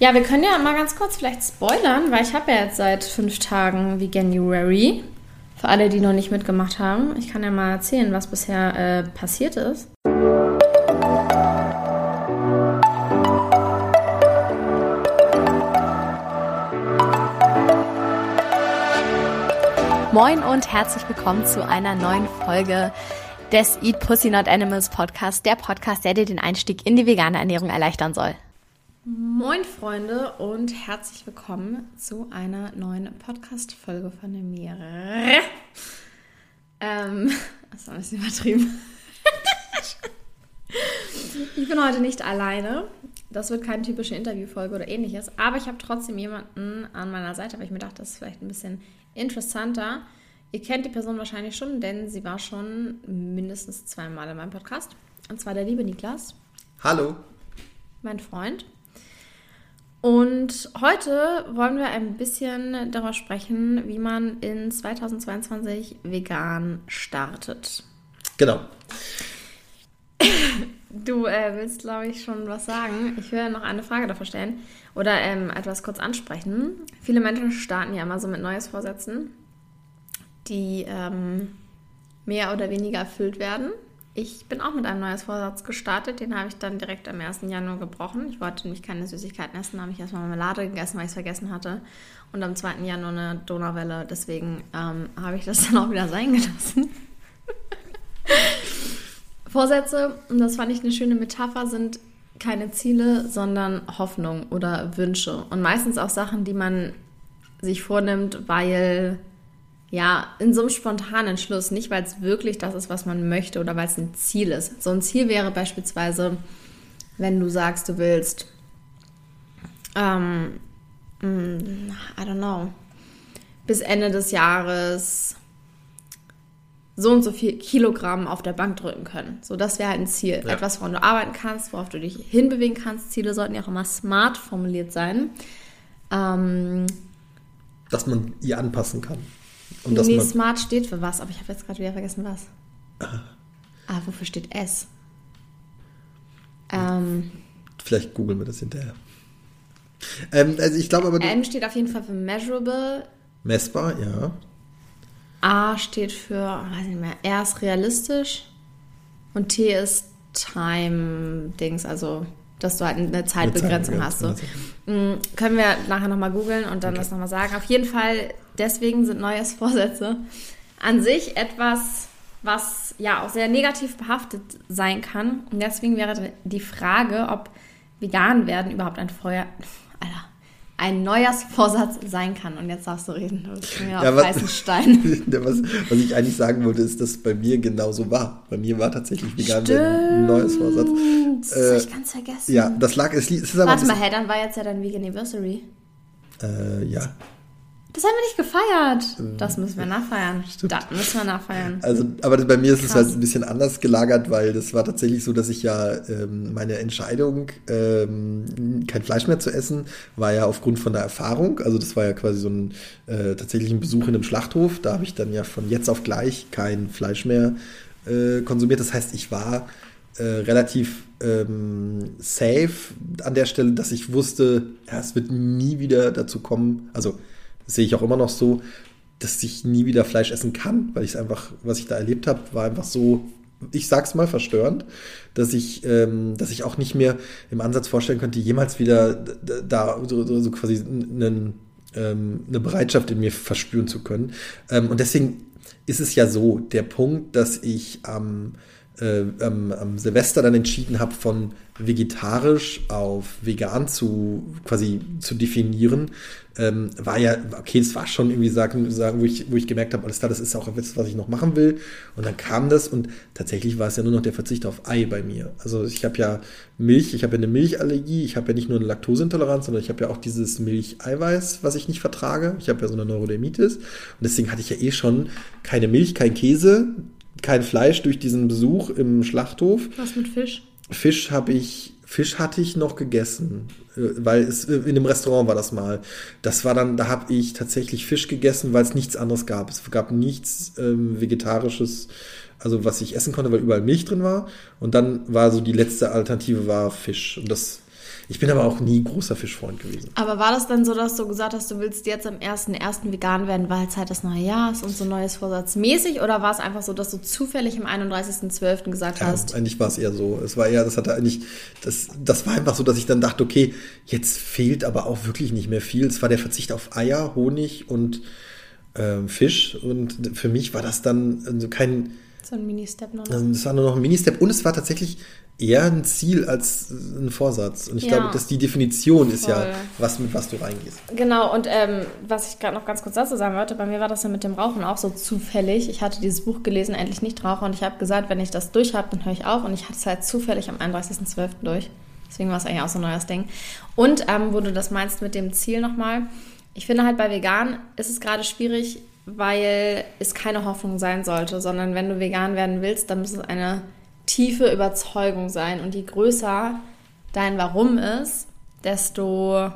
Ja, wir können ja mal ganz kurz vielleicht spoilern, weil ich habe ja jetzt seit fünf Tagen Veganuary. Für alle, die noch nicht mitgemacht haben. Ich kann ja mal erzählen, was bisher äh, passiert ist. Moin und herzlich willkommen zu einer neuen Folge des Eat Pussy Not Animals Podcast, der Podcast, der dir den Einstieg in die vegane Ernährung erleichtern soll. Moin Freunde und herzlich willkommen zu einer neuen Podcast-Folge von mir. Ähm, das war ein bisschen übertrieben. ich bin heute nicht alleine. Das wird keine typische Interviewfolge oder ähnliches, aber ich habe trotzdem jemanden an meiner Seite, weil ich mir dachte, das ist vielleicht ein bisschen interessanter. Ihr kennt die Person wahrscheinlich schon, denn sie war schon mindestens zweimal in meinem Podcast. Und zwar der liebe Niklas. Hallo. Mein Freund. Und heute wollen wir ein bisschen darüber sprechen, wie man in 2022 vegan startet. Genau. Du äh, willst, glaube ich, schon was sagen. Ich will noch eine Frage davor stellen oder ähm, etwas kurz ansprechen. Viele Menschen starten ja immer so mit Neues Vorsätzen, die ähm, mehr oder weniger erfüllt werden. Ich bin auch mit einem neues Vorsatz gestartet. Den habe ich dann direkt am 1. Januar gebrochen. Ich wollte nämlich keine Süßigkeiten essen, habe ich erstmal Marmelade gegessen, weil ich es vergessen hatte. Und am 2. Januar eine Donauwelle. Deswegen ähm, habe ich das dann auch wieder sein gelassen. Vorsätze, und das fand ich eine schöne Metapher, sind keine Ziele, sondern Hoffnung oder Wünsche. Und meistens auch Sachen, die man sich vornimmt, weil ja, in so einem spontanen Entschluss, nicht weil es wirklich das ist, was man möchte oder weil es ein Ziel ist. So ein Ziel wäre beispielsweise, wenn du sagst, du willst, ähm, mm, I don't know, bis Ende des Jahres so und so viel Kilogramm auf der Bank drücken können. So, das wäre halt ein Ziel. Ja. Etwas, woran du arbeiten kannst, worauf du dich hinbewegen kannst. Ziele sollten ja auch immer smart formuliert sein. Ähm, Dass man ihr anpassen kann. Und nee, nee Smart steht für was, aber ich habe jetzt gerade wieder vergessen, was. Ah. ah, wofür steht S? Ähm, Vielleicht googeln wir das hinterher. Ähm, also ich glaube aber. M steht auf jeden Fall für measurable. Messbar, ja. A steht für, weiß nicht mehr, R ist realistisch und T ist Time-Dings, also dass du halt eine Zeitbegrenzung eine hast. So. Mhm. Können wir nachher nochmal googeln und dann okay. das nochmal sagen. Auf jeden Fall, deswegen sind Neujahrsvorsätze an sich etwas, was ja auch sehr negativ behaftet sein kann. Und deswegen wäre die Frage, ob vegan werden überhaupt ein Feuer, Alter, ein Neujahrsvorsatz sein kann. Und jetzt darfst du reden. Du bist mir ja, auf was, Stein. was, was, ich eigentlich sagen wollte, ist, dass bei mir genauso war. Bei mir war tatsächlich vegan ein Neujahrsvorsatz. Das äh, ich ganz vergessen. Ja, das lag. Es, es ist aber Warte mal, hey, dann war jetzt ja dein Vegan Anniversary. Äh, ja. Das haben wir nicht gefeiert. Das müssen wir nachfeiern. Stimmt. Das müssen wir nachfeiern. Also, aber bei mir ist Krass. es halt ein bisschen anders gelagert, weil das war tatsächlich so, dass ich ja ähm, meine Entscheidung, ähm, kein Fleisch mehr zu essen, war ja aufgrund von der Erfahrung. Also das war ja quasi so ein äh, tatsächlich ein Besuch in einem Schlachthof. Da habe ich dann ja von jetzt auf gleich kein Fleisch mehr äh, konsumiert. Das heißt, ich war äh, relativ ähm, safe an der Stelle, dass ich wusste, ja, es wird nie wieder dazu kommen. Also sehe ich auch immer noch so, dass ich nie wieder Fleisch essen kann, weil ich es einfach, was ich da erlebt habe, war einfach so, ich sag's mal, verstörend, dass ich, ähm, dass ich auch nicht mehr im Ansatz vorstellen könnte, jemals wieder da so, so, quasi einen, ähm, eine Bereitschaft in mir verspüren zu können. Ähm, und deswegen ist es ja so, der Punkt, dass ich am, äh, am, am Silvester dann entschieden habe, von vegetarisch auf vegan zu quasi zu definieren, ähm, war ja, okay, es war schon irgendwie sagen, sagen wo, ich, wo ich gemerkt habe, alles klar, das ist auch etwas, was ich noch machen will. Und dann kam das und tatsächlich war es ja nur noch der Verzicht auf Ei bei mir. Also ich habe ja Milch, ich habe ja eine Milchallergie, ich habe ja nicht nur eine Laktoseintoleranz, sondern ich habe ja auch dieses Milcheiweiß, was ich nicht vertrage. Ich habe ja so eine Neurodermitis und deswegen hatte ich ja eh schon keine Milch, kein Käse, kein Fleisch durch diesen Besuch im Schlachthof. Was mit Fisch? Fisch habe ich, Fisch hatte ich noch gegessen, äh, weil es äh, in einem Restaurant war das mal. Das war dann, da habe ich tatsächlich Fisch gegessen, weil es nichts anderes gab. Es gab nichts ähm, vegetarisches, also was ich essen konnte, weil überall Milch drin war. Und dann war so die letzte Alternative war Fisch. Und das Ich bin aber auch nie großer Fischfreund gewesen. Aber war das dann so, dass du gesagt hast, du willst jetzt am 1.1. vegan werden, weil es halt das neue Jahr ist und so neues Vorsatz mäßig? Oder war es einfach so, dass du zufällig am 31.12. gesagt Ja, hast? eigentlich war es eher so. Es war eher, das hatte eigentlich, das, das war einfach so, dass ich dann dachte, okay, jetzt fehlt aber auch wirklich nicht mehr viel. Es war der Verzicht auf Eier, Honig und ähm, Fisch. Und für mich war das dann also kein, So ein Mini-Step noch. das war nur noch ein Ministep und es war tatsächlich eher ein Ziel als ein Vorsatz. Und ich Ja. glaube, dass die Definition ist ja, Voll. was mit was du reingehst. Genau, und ähm, was ich gerade noch ganz kurz dazu sagen wollte, bei mir war das ja mit dem Rauchen auch so zufällig. Ich hatte dieses Buch gelesen, Endlich nicht rauche, und ich habe gesagt, wenn ich das durch habe, dann höre ich auf. Und ich hatte es halt zufällig am 31.12. durch. Deswegen war es eigentlich auch so ein neues Ding. Und ähm, wo du das meinst mit dem Ziel nochmal, ich finde halt bei vegan ist es gerade schwierig, weil es keine Hoffnung sein sollte, sondern wenn du vegan werden willst, dann muss es eine tiefe Überzeugung sein. Und je größer dein Warum ist, desto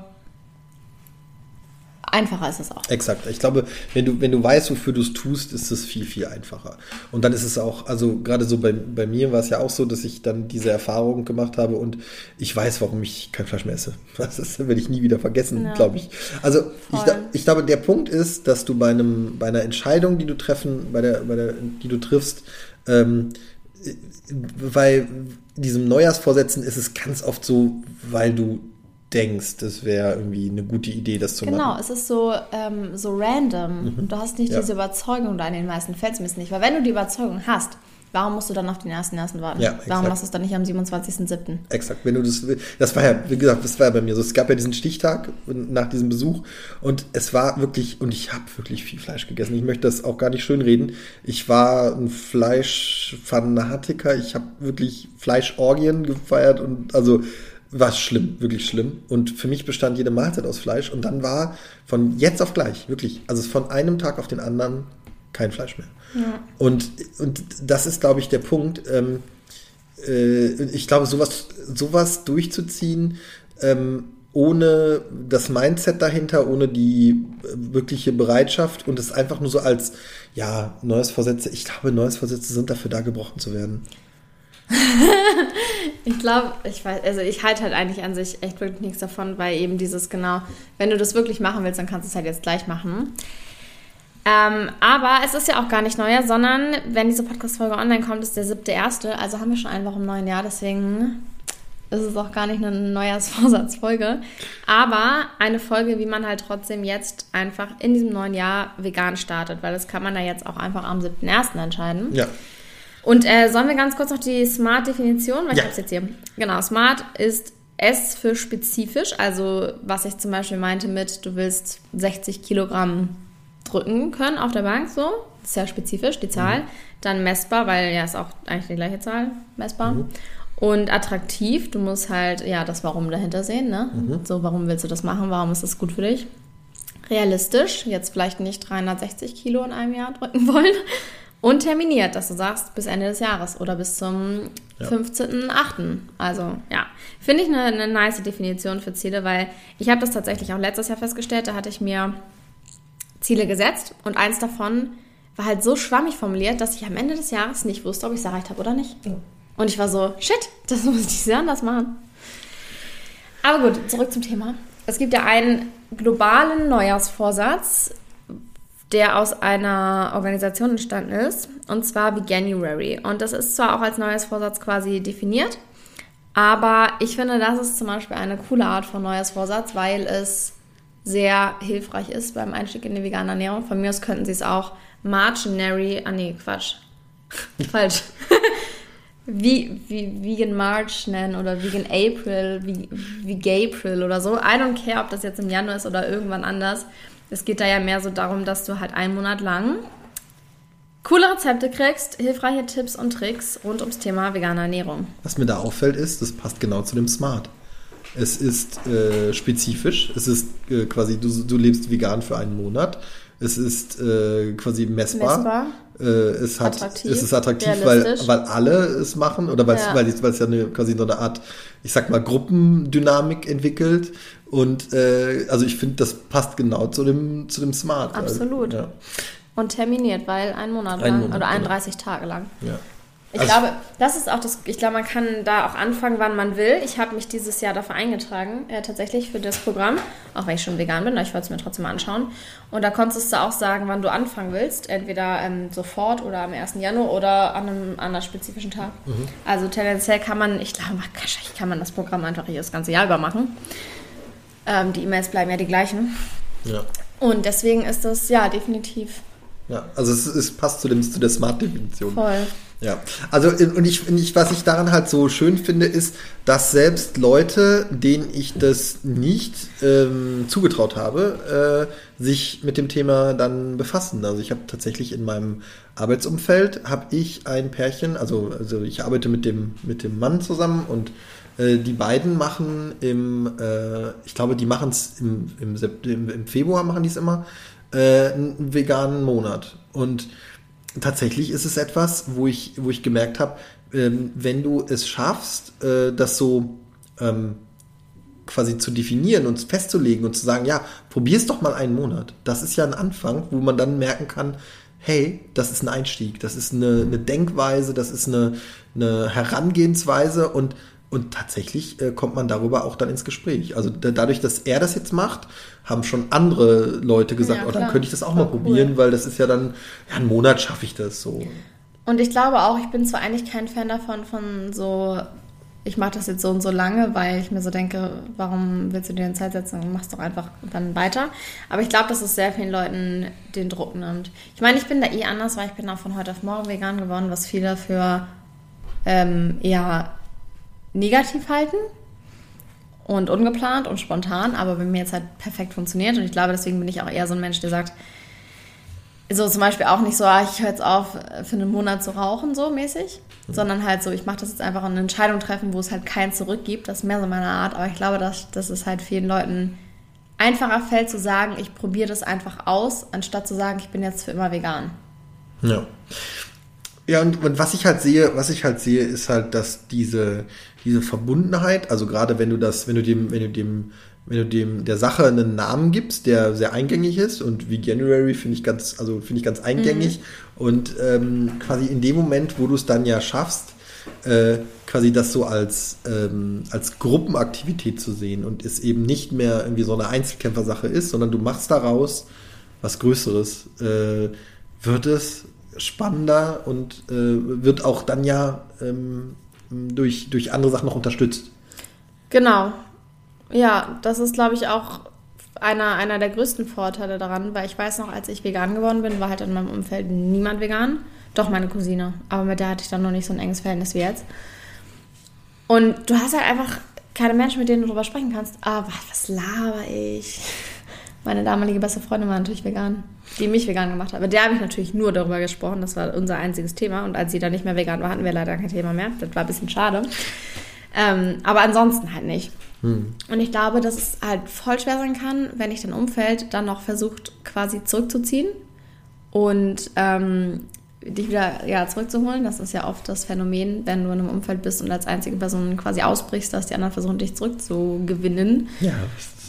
einfacher ist es auch. Exakt. Ich glaube, wenn du, wenn du weißt, wofür du es tust, ist es viel, viel einfacher. Und dann ist es auch, also gerade so bei, bei mir war es ja auch so, dass ich dann diese Erfahrung gemacht habe und ich weiß, warum ich kein Fleisch mehr esse. Das werde ich nie wieder vergessen, Ja. glaube ich. Also ich, ich glaube, der Punkt ist, dass du bei einem, bei einer Entscheidung, die du treffen, bei der, bei der, die du triffst, ähm, weil diesem Neujahrsvorsätzen ist es ganz oft so, weil du denkst, das wäre irgendwie eine gute Idee, das zu Genau, machen. es ist so, ähm, so random. Und du hast nicht Ja. diese Überzeugung da in den meisten Fällen zumindest nicht. Weil wenn du die Überzeugung hast, warum musst du dann auf den ersten ersten warten? Ja, warum machst du es dann nicht am 27.07.? Exakt, wenn du das, das war ja, wie gesagt, das war ja bei mir so. Es gab ja diesen Stichtag nach diesem Besuch und es war wirklich, und ich habe wirklich viel Fleisch gegessen. Ich möchte das auch gar nicht schönreden. Ich war ein Fleischfanatiker. Ich habe wirklich Fleischorgien gefeiert und also war schlimm, wirklich schlimm. Und für mich bestand jede Mahlzeit aus Fleisch und dann war von jetzt auf gleich, wirklich, also von einem Tag auf den anderen kein Fleisch mehr. Und, und das ist, glaube ich, der Punkt. Ähm, äh, ich glaube, sowas, sowas durchzuziehen, ähm, ohne das Mindset dahinter, ohne die äh, wirkliche Bereitschaft und es einfach nur so als, ja, neues Vorsätze. Ich glaube, neues Vorsätze sind dafür da, gebrochen zu werden. Ich glaube, ich weiß, also ich halte halt eigentlich an sich echt wirklich nichts davon, weil eben dieses genau, wenn du das wirklich machen willst, dann kannst du es halt jetzt gleich machen. Ähm, aber es ist ja auch gar nicht neuer, sondern wenn diese Podcast-Folge online kommt, ist der siebte erste. Also haben wir schon eine Woche im neuen Jahr, deswegen ist es auch gar nicht eine Neujahrsvorsatzfolge. Aber eine Folge, wie man halt trotzdem jetzt einfach in diesem neuen Jahr vegan startet, weil das kann man ja jetzt auch einfach am 7.1. entscheiden. Ja. Und äh, sollen wir ganz kurz noch die Smart-Definition, weil ich Ja. habe es jetzt hier. Genau, Smart ist S für spezifisch, also was ich zum Beispiel meinte mit, du willst 60 Kilogramm drücken können auf der Bank, so, sehr spezifisch, die Zahl. Dann messbar, weil ja ist auch eigentlich die gleiche Zahl, messbar. Und attraktiv, du musst halt, ja, das Warum dahinter sehen, ne? So, warum willst du das machen? Warum ist das gut für dich? realistisch, jetzt vielleicht nicht 360 Kilo in einem Jahr drücken wollen. Und terminiert, dass du sagst, bis Ende des Jahres oder bis zum Ja. 15.8. Also ja, finde ich eine, eine nice Definition für Ziele, weil ich habe das tatsächlich auch letztes Jahr festgestellt, da hatte ich mir Ziele gesetzt und eins davon war halt so schwammig formuliert, dass ich am Ende des Jahres nicht wusste, ob ich es erreicht habe oder nicht. Und ich war so, shit, das muss ich sehr anders machen. Aber gut, zurück zum Thema. Es gibt ja einen globalen Neujahrsvorsatz, der aus einer Organisation entstanden ist, und zwar Veganuary. Und das ist zwar auch als Neujahrsvorsatz quasi definiert, aber ich finde, das ist zum Beispiel eine coole Art von Neujahrsvorsatz, weil es sehr hilfreich ist beim Einstieg in die vegane Ernährung. Von mir aus könnten sie es auch Marginary, ah nee, Quatsch, falsch. wie, wie Vegan March nennen oder Vegan April, wie, wie Gapril oder so. I don't care, ob das jetzt im Januar ist oder irgendwann anders. Es geht da ja mehr so darum, dass du halt einen Monat lang coole Rezepte kriegst, hilfreiche Tipps und Tricks rund ums Thema vegane Ernährung. Was mir da auffällt, ist, das passt genau zu dem Smart. Es ist äh, spezifisch, es ist äh, quasi, du, du lebst vegan für einen Monat. Es ist äh, quasi messbar. Messbar. Äh, es, hat, Attraktiv, es ist attraktiv, weil, weil alle es machen oder weil Ja. es weil es- weil es ja eine, quasi so eine Art, ich sag mal, Gruppendynamik entwickelt. Und äh, also ich finde, das passt genau zu dem, zu dem Smart. Absolut. Ja, Und terminiert, weil einen Monat lang Monat, oder genau. 31 Tage lang. ja. Ich also glaube, das ist auch das, ich glaube, man kann da auch anfangen, wann man will. Ich habe mich dieses Jahr dafür eingetragen, äh, tatsächlich für das Programm, auch wenn ich schon vegan bin, aber ich wollte es mir trotzdem anschauen. Und da konntest du auch sagen, wann du anfangen willst, entweder ähm, sofort oder am 1. Januar oder an einem anderen spezifischen Tag. Mhm. Also tendenziell kann man, ich glaube, wahrscheinlich kann man das Programm einfach hier das ganze Jahr über machen. Ähm, die E-Mails bleiben ja die gleichen. Ja. Und deswegen ist das, ja, definitiv. Ja, also es, es passt zu, dem, zu der Smart-Definition. Voll. Ja, also und ich, ich, was ich daran halt so schön finde, ist, dass selbst Leute, denen ich das nicht ähm, zugetraut habe, äh, sich mit dem Thema dann befassen. Also ich habe tatsächlich in meinem Arbeitsumfeld habe ich ein Pärchen, also, also ich arbeite mit dem, mit dem Mann zusammen und äh, die beiden machen im, äh, ich glaube, die machen es im, im, im, im Februar machen die es immer, äh, einen veganen Monat. Und tatsächlich ist es etwas, wo ich, wo ich gemerkt habe, ähm, wenn du es schaffst, äh, das so ähm, quasi zu definieren und festzulegen und zu sagen, ja, probier's doch mal einen Monat. Das ist ja ein Anfang, wo man dann merken kann, hey, das ist ein Einstieg, das ist eine, eine Denkweise, das ist eine, eine Herangehensweise und und tatsächlich äh, kommt man darüber auch dann ins Gespräch. Also da, dadurch, dass er das jetzt macht, haben schon andere Leute gesagt, ja, oh, dann könnte ich das auch mal probieren, cool. weil das ist ja dann, ja, einen Monat schaffe ich das so. Und ich glaube auch, ich bin zwar eigentlich kein Fan davon, von so, ich mache das jetzt so und so lange, weil ich mir so denke, warum willst du dir eine Zeit setzen machst doch einfach dann weiter. Aber ich glaube, dass es sehr vielen Leuten den Druck nimmt. Ich meine, ich bin da eh anders, weil ich bin auch von heute auf morgen vegan geworden, was viele für ähm, eher negativ halten und ungeplant und spontan, aber bei mir jetzt halt perfekt funktioniert und ich glaube, deswegen bin ich auch eher so ein Mensch, der sagt, so zum Beispiel auch nicht so, ah, ich höre jetzt auf, für einen Monat zu rauchen, so mäßig, mhm. sondern halt so, ich mache das jetzt einfach eine Entscheidung treffen, wo es halt kein Zurück gibt. Das ist mehr so meine Art, aber ich glaube, dass, dass es halt vielen Leuten einfacher fällt zu sagen, ich probiere das einfach aus, anstatt zu sagen, ich bin jetzt für immer vegan. Ja. Ja, und, und was ich halt sehe, was ich halt sehe, ist halt, dass diese, diese Verbundenheit, also gerade wenn du das, wenn du dem, wenn du dem, wenn du dem der Sache einen Namen gibst, der sehr eingängig ist und wie January finde ich ganz, also finde ich ganz eingängig mhm. und ähm, quasi in dem Moment, wo du es dann ja schaffst, äh, quasi das so als, ähm, als Gruppenaktivität zu sehen und es eben nicht mehr irgendwie so eine Einzelkämpfersache ist, sondern du machst daraus was Größeres, äh, wird es spannender und äh, wird auch dann ja ähm, durch, durch andere Sachen noch unterstützt. Genau. Ja, das ist, glaube ich, auch einer, einer der größten Vorteile daran, weil ich weiß noch, als ich vegan geworden bin, war halt in meinem Umfeld niemand vegan. Doch meine Cousine. Aber mit der hatte ich dann noch nicht so ein enges Verhältnis wie jetzt. Und du hast halt einfach keine Menschen, mit denen du darüber sprechen kannst. Ah, was laber ich? Meine damalige beste Freundin war natürlich vegan, die mich vegan gemacht hat. Aber der habe ich natürlich nur darüber gesprochen. Das war unser einziges Thema. Und als sie dann nicht mehr vegan war, hatten wir leider kein Thema mehr. Das war ein bisschen schade. Ähm, aber ansonsten halt nicht. Hm. Und ich glaube, dass es halt voll schwer sein kann, wenn ich dein Umfeld dann noch versucht, quasi zurückzuziehen und ähm, dich wieder ja, zurückzuholen. Das ist ja oft das Phänomen, wenn du in einem Umfeld bist und als einzige Person quasi ausbrichst, dass die anderen versuchen, dich zurückzugewinnen. Ja,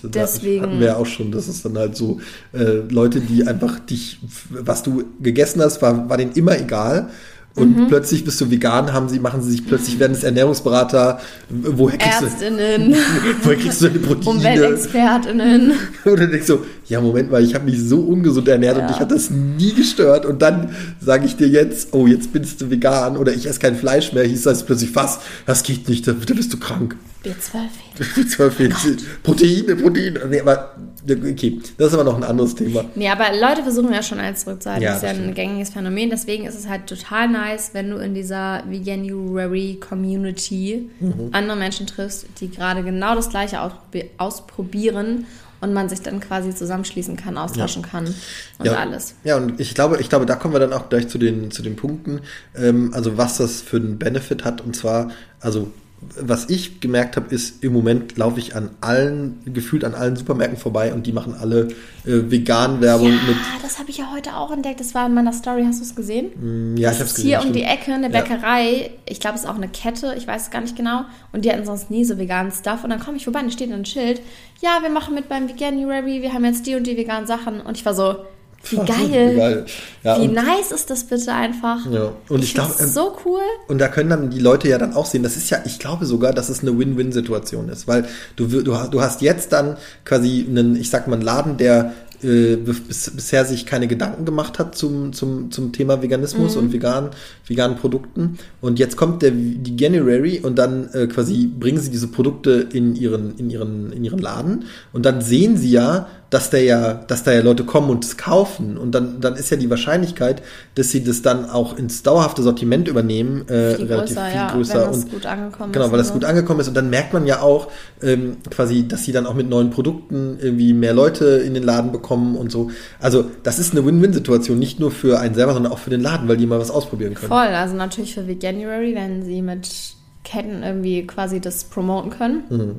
Deswegen. hatten wir ja auch schon, das ist dann halt so, äh, Leute, die einfach dich, was du gegessen hast, war, war denen immer egal. Und mhm. plötzlich bist du vegan, haben sie, machen sie sich plötzlich, werden es Ernährungsberater, woher kriegst Ärztinnen. du, woher kriegst du deine Proteine? Umweltexpertinnen. Und dann denkst du, ja, Moment mal, ich habe mich so ungesund ernährt ja. und dich hat das nie gestört. Und dann sage ich dir jetzt, oh, jetzt bist du vegan oder ich esse kein Fleisch mehr, hieß das plötzlich fast, das geht nicht, da, da bist du krank. B12 B12 fehlt. Proteine, Proteine. Nee, aber okay, das ist aber noch ein anderes Thema. Nee, aber Leute versuchen ja schon eins zurückzuhalten. Ja, das ist ja ein gängiges Phänomen. Deswegen ist es halt total nice, wenn du in dieser Veganuary Community mhm. andere Menschen triffst, die gerade genau das Gleiche ausprobieren und man sich dann quasi zusammenschließen kann, austauschen ja. kann und ja. alles. Ja, und ich glaube, ich glaube, da kommen wir dann auch gleich zu den, zu den Punkten, ähm, also was das für einen Benefit hat. Und zwar, also was ich gemerkt habe, ist, im Moment laufe ich an allen, gefühlt an allen Supermärkten vorbei und die machen alle äh, vegan Werbung ja, mit. das habe ich ja heute auch entdeckt. Das war in meiner Story. Hast du es gesehen? Mm, ja, ich habe es gesehen. Hier um die Ecke eine Bäckerei. Ja. Ich glaube, es ist auch eine Kette. Ich weiß es gar nicht genau. Und die hatten sonst nie so veganen Stuff. Und dann komme ich vorbei und da steht ein Schild. Ja, wir machen mit beim Veganuary. Wir haben jetzt die und die veganen Sachen. Und ich war so, Wie geil. Wie, geil. Ja, Wie nice ist das bitte einfach? Ja. Und ich, ich glaube, ähm, so cool. Und da können dann die Leute ja dann auch sehen, das ist ja, ich glaube sogar, dass es eine Win-Win-Situation ist, weil du, du, du hast jetzt dann quasi einen, ich sag mal, einen Laden, der äh, bis, bisher sich keine Gedanken gemacht hat zum, zum, zum Thema Veganismus mhm. und vegan, veganen Produkten. Und jetzt kommt der, die January und dann äh, quasi bringen sie diese Produkte in ihren, in, ihren, in ihren Laden und dann sehen sie ja, dass da ja, dass da ja Leute kommen und es kaufen. Und dann, dann ist ja die Wahrscheinlichkeit, dass sie das dann auch ins dauerhafte Sortiment übernehmen, äh, viel relativ größer, viel ja, größer. Wenn das und, gut angekommen genau, weil das gut angekommen ist. Und dann merkt man ja auch ähm, quasi, dass sie dann auch mit neuen Produkten irgendwie mehr Leute in den Laden bekommen und so. Also das ist eine Win-Win-Situation, nicht nur für einen selber, sondern auch für den Laden, weil die mal was ausprobieren können. Voll, also natürlich für Veganuary, wenn sie mit Ketten irgendwie quasi das promoten können. Mhm.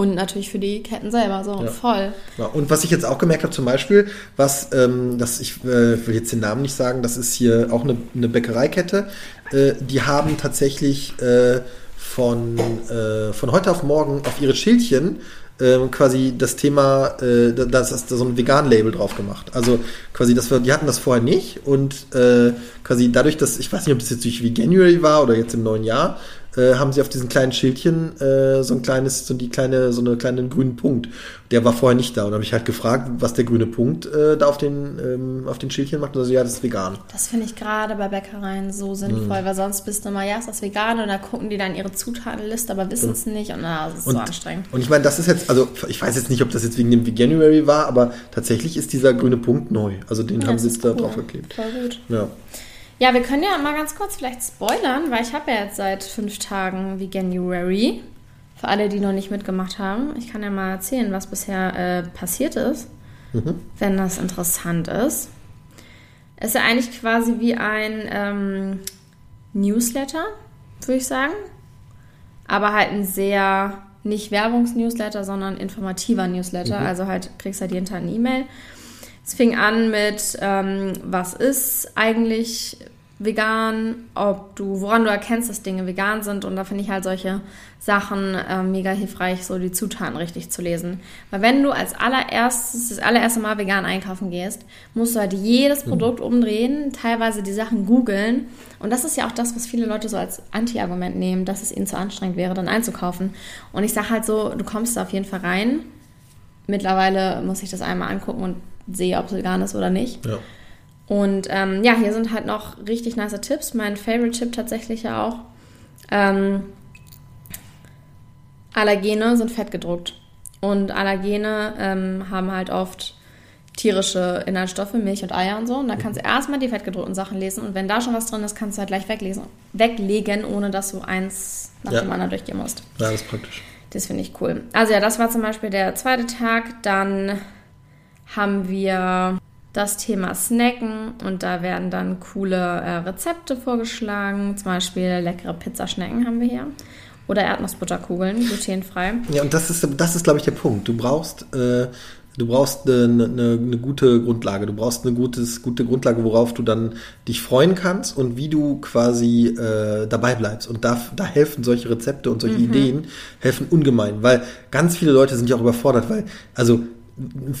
Und natürlich für die Ketten selber, so ja. voll. Ja, und was ich jetzt auch gemerkt habe, zum Beispiel, was, ähm, das, ich äh, will jetzt den Namen nicht sagen, das ist hier auch eine, eine Bäckereikette, äh, die haben tatsächlich äh, von, äh, von heute auf morgen auf ihre Schildchen ähm, quasi das Thema, äh, das ist so ein Vegan-Label drauf gemacht. Also quasi, das wir, die hatten das vorher nicht und äh, quasi dadurch, dass, ich weiß nicht, ob das jetzt durch Veganuary war oder jetzt im neuen Jahr, äh, haben sie auf diesen kleinen Schildchen äh, so ein kleines, so die kleine, so eine kleinen grünen Punkt. Der war vorher nicht da. Und habe ich halt gefragt, was der grüne Punkt äh, da auf den, ähm, auf den Schildchen macht. Und also ja, das ist vegan. Das finde ich gerade bei Bäckereien so sinnvoll, mm. weil sonst bist du immer, ja, ist das vegan? Und da gucken die dann ihre Zutatenliste, aber wissen es nicht. Und na, das ist und, so anstrengend. Und ich meine, das ist jetzt, also ich weiß jetzt nicht, ob das jetzt wegen dem Veganuary war, aber tatsächlich ist dieser grüne Punkt neu. Also den ja, haben sie jetzt cool. da drauf geklebt. Voll gut. Ja. Ja, wir können ja mal ganz kurz vielleicht spoilern, weil ich habe ja jetzt seit fünf Tagen Veganuary. Für alle, die noch nicht mitgemacht haben. Ich kann ja mal erzählen, was bisher äh, passiert ist, mhm. wenn das interessant ist. Es ist ja eigentlich quasi wie ein ähm, Newsletter, würde ich sagen. Aber halt ein sehr, nicht Werbungsnewsletter, sondern informativer Newsletter. Mhm. Also halt kriegst halt jeden Tag eine E-Mail es fing an mit, ähm, was ist eigentlich vegan, ob du, woran du erkennst, dass Dinge vegan sind. Und da finde ich halt solche Sachen äh, mega hilfreich, so die Zutaten richtig zu lesen. Weil wenn du als allererstes, das allererste Mal vegan einkaufen gehst, musst du halt jedes mhm. Produkt umdrehen, teilweise die Sachen googeln. Und das ist ja auch das, was viele Leute so als Anti-Argument nehmen, dass es ihnen zu anstrengend wäre, dann einzukaufen. Und ich sage halt so, du kommst da auf jeden Fall rein. Mittlerweile muss ich das einmal angucken und sehe, ob es vegan ist oder nicht. Ja. Und ähm, ja, hier sind halt noch richtig nice Tipps. Mein Favorite-Tipp tatsächlich ja auch. Ähm, Allergene sind fettgedruckt. Und Allergene ähm, haben halt oft tierische Inhaltsstoffe, Milch und Eier und so. Und da kannst du erstmal die fettgedruckten Sachen lesen. Und wenn da schon was drin ist, kannst du halt gleich weglesen, weglegen, ohne dass du eins nach ja. dem anderen durchgehen musst. Ja, das ist praktisch. Das finde ich cool. Also ja, das war zum Beispiel der zweite Tag. Dann haben wir das Thema Snacken und da werden dann coole äh, Rezepte vorgeschlagen. Zum Beispiel leckere Pizzaschnecken haben wir hier. Oder Erdnussbutterkugeln, glutenfrei. Ja, und das ist, das ist glaube ich, der Punkt. Du brauchst, äh, du brauchst eine, eine, eine, gute Grundlage. Du brauchst eine gutes, gute Grundlage, worauf du dann dich freuen kannst und wie du quasi äh, dabei bleibst. Und da, da helfen solche Rezepte und solche mhm. Ideen, helfen ungemein. Weil ganz viele Leute sind ja auch überfordert, weil, also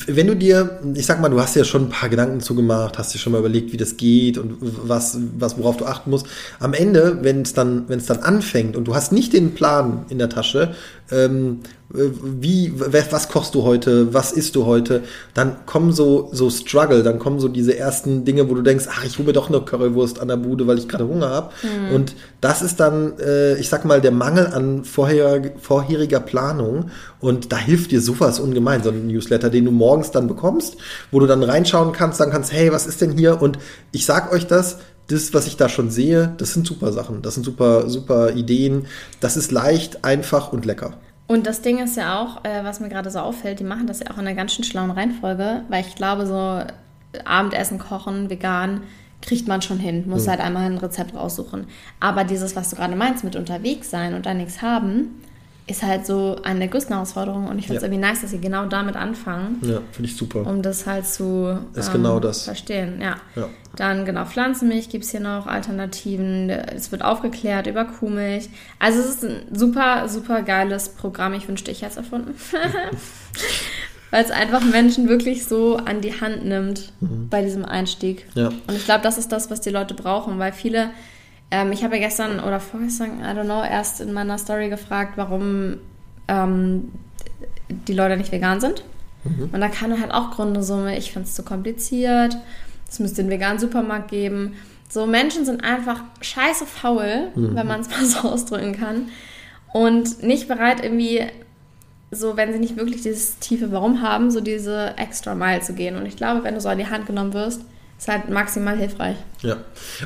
wenn du dir, ich sag mal, du hast ja schon ein paar Gedanken zugemacht, hast dir schon mal überlegt, wie das geht und was, was worauf du achten musst. Am Ende, wenn es dann, wenn es dann anfängt und du hast nicht den Plan in der Tasche, ähm, wie, was kochst du heute, was isst du heute, dann kommen so, so Struggle, dann kommen so diese ersten Dinge, wo du denkst, ach, ich hole mir doch eine Currywurst an der Bude, weil ich gerade Hunger habe. Mhm. Und das ist dann, äh, ich sag mal, der Mangel an vorher, vorheriger Planung. Und da hilft dir sowas ungemein, so ein Newsletter, den du morgens dann bekommst, wo du dann reinschauen kannst, sagen kannst, hey, was ist denn hier? Und ich sag euch das, das, was ich da schon sehe, das sind super Sachen, das sind super, super Ideen. Das ist leicht, einfach und lecker. Und das Ding ist ja auch, äh, was mir gerade so auffällt, die machen das ja auch in einer ganz schön schlauen Reihenfolge, weil ich glaube, so Abendessen kochen, vegan, kriegt man schon hin. Muss mhm. halt einmal ein Rezept raussuchen. Aber dieses, was du gerade meinst, mit unterwegs sein und da nichts haben, ist halt so eine der größten Herausforderungen und ich finde es ja. irgendwie nice, dass sie genau damit anfangen. Ja, finde ich super. Um das halt zu ist ähm, genau das. verstehen. Ja. ja. Dann genau Pflanzenmilch gibt es hier noch, Alternativen. Es wird aufgeklärt über Kuhmilch. Also es ist ein super, super geiles Programm. Ich wünschte, ich hätte es erfunden. weil es einfach Menschen wirklich so an die Hand nimmt mhm. bei diesem Einstieg. Ja. Und ich glaube, das ist das, was die Leute brauchen, weil viele, ähm, ich habe ja gestern oder vorgestern, I don't know, erst in meiner Story gefragt, warum ähm, die Leute nicht vegan sind. Mhm. Und da kamen halt auch Gründe so, ich finde es zu kompliziert, es müsste einen veganen Supermarkt geben. So Menschen sind einfach scheiße faul, mhm. wenn man es mal so ausdrücken kann. Und nicht bereit, irgendwie so, wenn sie nicht wirklich dieses tiefe Warum haben, so diese extra Mile zu gehen. Und ich glaube, wenn du so an die Hand genommen wirst, ist halt maximal hilfreich. Ja.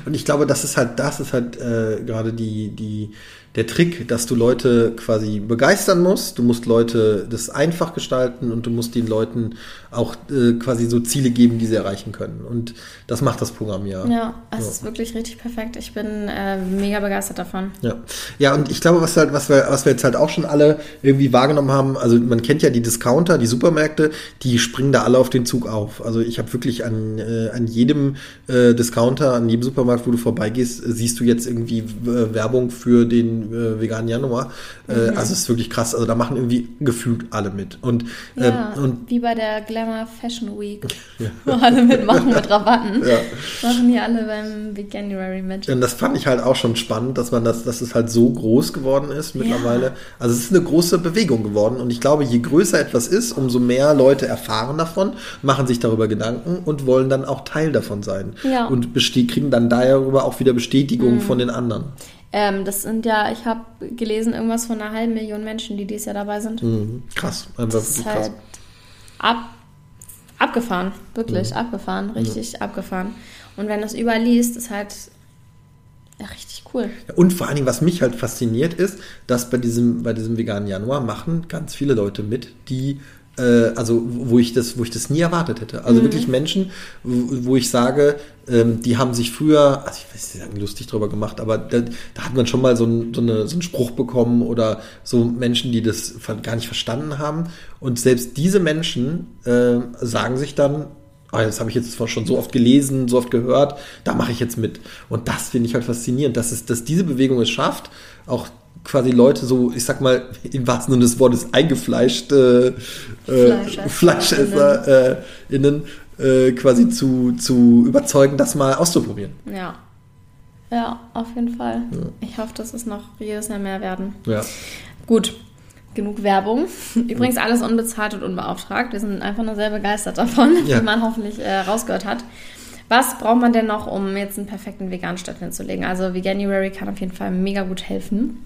Und ich glaube, das ist halt, das ist halt äh, gerade die, die, der Trick, dass du Leute quasi begeistern musst. Du musst Leute das einfach gestalten und du musst den Leuten auch äh, quasi so Ziele geben, die sie erreichen können. Und das macht das Programm ja. Ja, es ja. ist wirklich richtig perfekt. Ich bin äh, mega begeistert davon. Ja. Ja, und ich glaube, was halt, was wir, was wir jetzt halt auch schon alle irgendwie wahrgenommen haben, also man kennt ja die Discounter, die Supermärkte, die springen da alle auf den Zug auf. Also ich habe wirklich an, äh, an jedem äh, Discounter, an jedem Supermarkt, wo du vorbeigehst, siehst du jetzt irgendwie äh, Werbung für den äh, veganen Januar. Mhm. Also es ist wirklich krass. Also da machen irgendwie gefühlt alle mit. Und, ja, ähm, und wie bei der Glamour Fashion Week, ja. wo alle mitmachen mit Rabatten. Ja. Machen die alle beim Veganuary mit. Und das fand ich halt auch schon spannend, dass man das, dass es halt so groß geworden ist mittlerweile. Ja. Also es ist eine große Bewegung geworden. Und ich glaube, je größer etwas ist, umso mehr Leute erfahren davon, machen sich darüber Gedanken und wollen dann auch Teil davon sein. Ja. Und kriegen dann darüber auch wieder Bestätigung mhm. von den anderen. Ähm, das sind ja, ich habe gelesen, irgendwas von einer halben Million Menschen, die dieses Jahr dabei sind. Mhm. Krass, einfach das ist halt krass. Ab, abgefahren, wirklich mhm. abgefahren, richtig abgefahren. Und wenn du es überliest, ist halt ja, richtig cool. Und vor allen Dingen, was mich halt fasziniert, ist, dass bei diesem, bei diesem veganen Januar machen ganz viele Leute mit, die also wo ich das, wo ich das nie erwartet hätte. Also mhm. wirklich Menschen, wo, ich sage, ähm, die haben sich früher, also ich weiß nicht, lustig drüber gemacht, aber da, da hat man schon mal so, ein, so, eine, so einen Spruch bekommen oder so Menschen, die das gar nicht verstanden haben. Und selbst diese Menschen äh, sagen sich dann, oh, das habe ich jetzt schon so oft gelesen, so oft gehört, da mache ich jetzt mit. Und das finde ich halt faszinierend, dass es, dass diese Bewegung es schafft, auch quasi Leute so, ich sag mal, im wahrsten Sinne des Wortes eingefleischte äh, Fleischesser äh, innen äh, quasi zu, zu überzeugen, das mal auszuprobieren. Ja. Ja, auf jeden Fall. Ja. Ich hoffe, dass es noch jedes Jahr mehr werden. Ja. Gut, genug Werbung. Übrigens alles unbezahlt und unbeauftragt. Wir sind einfach nur sehr begeistert davon, ja. wie man hoffentlich äh, rausgehört hat. Was braucht man denn noch, um jetzt einen perfekten veganen Start hinzulegen? Also Veganuary kann auf jeden Fall mega gut helfen.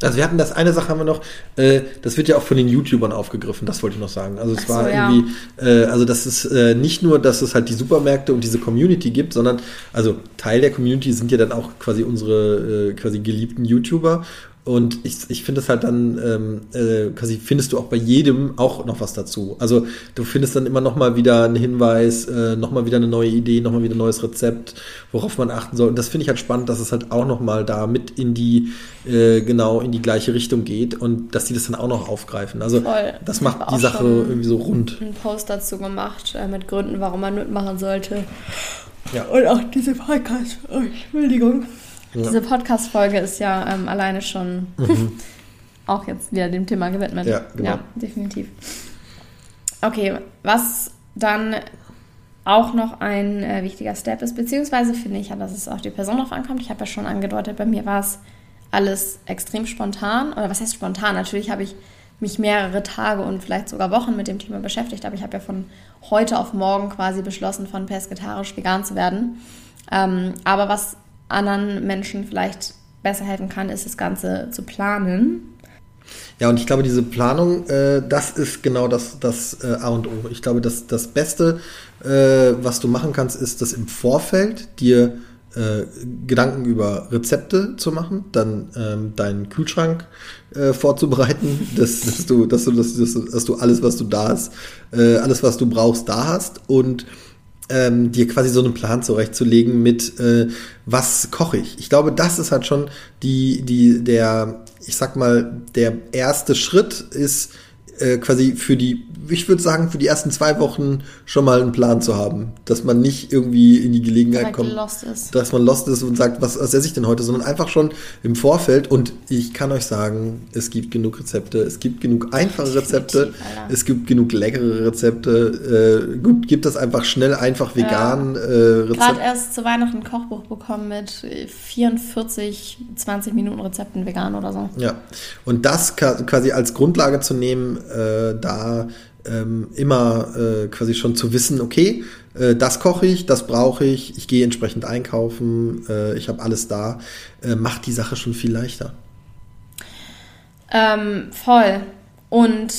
Also wir hatten das, eine Sache haben wir noch, äh, das wird ja auch von den YouTubern aufgegriffen, das wollte ich noch sagen. Also es so, war ja. irgendwie, äh, also das ist äh, nicht nur, dass es halt die Supermärkte und diese Community gibt, sondern also Teil der Community sind ja dann auch quasi unsere äh, quasi geliebten YouTuber und ich, ich finde es halt dann, ähm, äh, quasi findest du auch bei jedem auch noch was dazu. Also du findest dann immer noch mal wieder einen Hinweis, äh, noch mal wieder eine neue Idee, noch mal wieder ein neues Rezept, worauf man achten soll. Und das finde ich halt spannend, dass es halt auch noch mal da mit in die, äh, genau in die gleiche Richtung geht und dass die das dann auch noch aufgreifen. Also Voll. das macht die Sache irgendwie so rund. Einen Post dazu gemacht äh, mit Gründen, warum man mitmachen sollte. Ja. Und auch diese Podcast, oh, Entschuldigung. Ja. Diese Podcast-Folge ist ja ähm, alleine schon mhm. auch jetzt wieder dem Thema gewidmet. Ja, genau. ja, definitiv. Okay, was dann auch noch ein äh, wichtiger Step ist, beziehungsweise finde ich ja, dass es auf die Person drauf ankommt. Ich habe ja schon angedeutet, bei mir war es alles extrem spontan. Oder was heißt spontan? Natürlich habe ich mich mehrere Tage und vielleicht sogar Wochen mit dem Thema beschäftigt, aber ich habe ja von heute auf morgen quasi beschlossen, von pesketarisch vegan zu werden. Ähm, aber was anderen Menschen vielleicht besser helfen kann, ist das Ganze zu planen. Ja, und ich glaube, diese Planung, äh, das ist genau das, das äh, A und O. Ich glaube, das, das Beste, äh, was du machen kannst, ist, das im Vorfeld dir äh, Gedanken über Rezepte zu machen, dann ähm, deinen Kühlschrank äh, vorzubereiten, dass, dass, du, dass, du, dass, dass du alles, was du da hast, äh, alles, was du brauchst, da hast und ähm, dir quasi so einen Plan zurechtzulegen mit, äh, was koche ich. Ich glaube, das ist halt schon die, die, der, ich sag mal, der erste Schritt ist äh, quasi für die, ich würde sagen, für die ersten zwei Wochen schon mal einen Plan zu haben. Dass man nicht irgendwie in die Gelegenheit kommt, dass man lost ist und sagt, was, esse ich denn heute, sondern einfach schon im Vorfeld. Und ich kann euch sagen, es gibt genug Rezepte, es gibt genug einfache Rezepte, es gibt genug leckere Rezepte. Äh, gut, gibt das einfach schnell, einfach vegan ja. äh, Rezept. Gerade erst zu Weihnachten ein Kochbuch bekommen mit 44, 20 Minuten Rezepten vegan oder so. Ja, und das quasi als Grundlage zu nehmen, äh, da ähm, immer äh, quasi schon zu wissen, okay, äh, das koche ich, das brauche ich, ich gehe entsprechend einkaufen, äh, ich habe alles da, äh, macht die Sache schon viel leichter. Ähm, voll. Und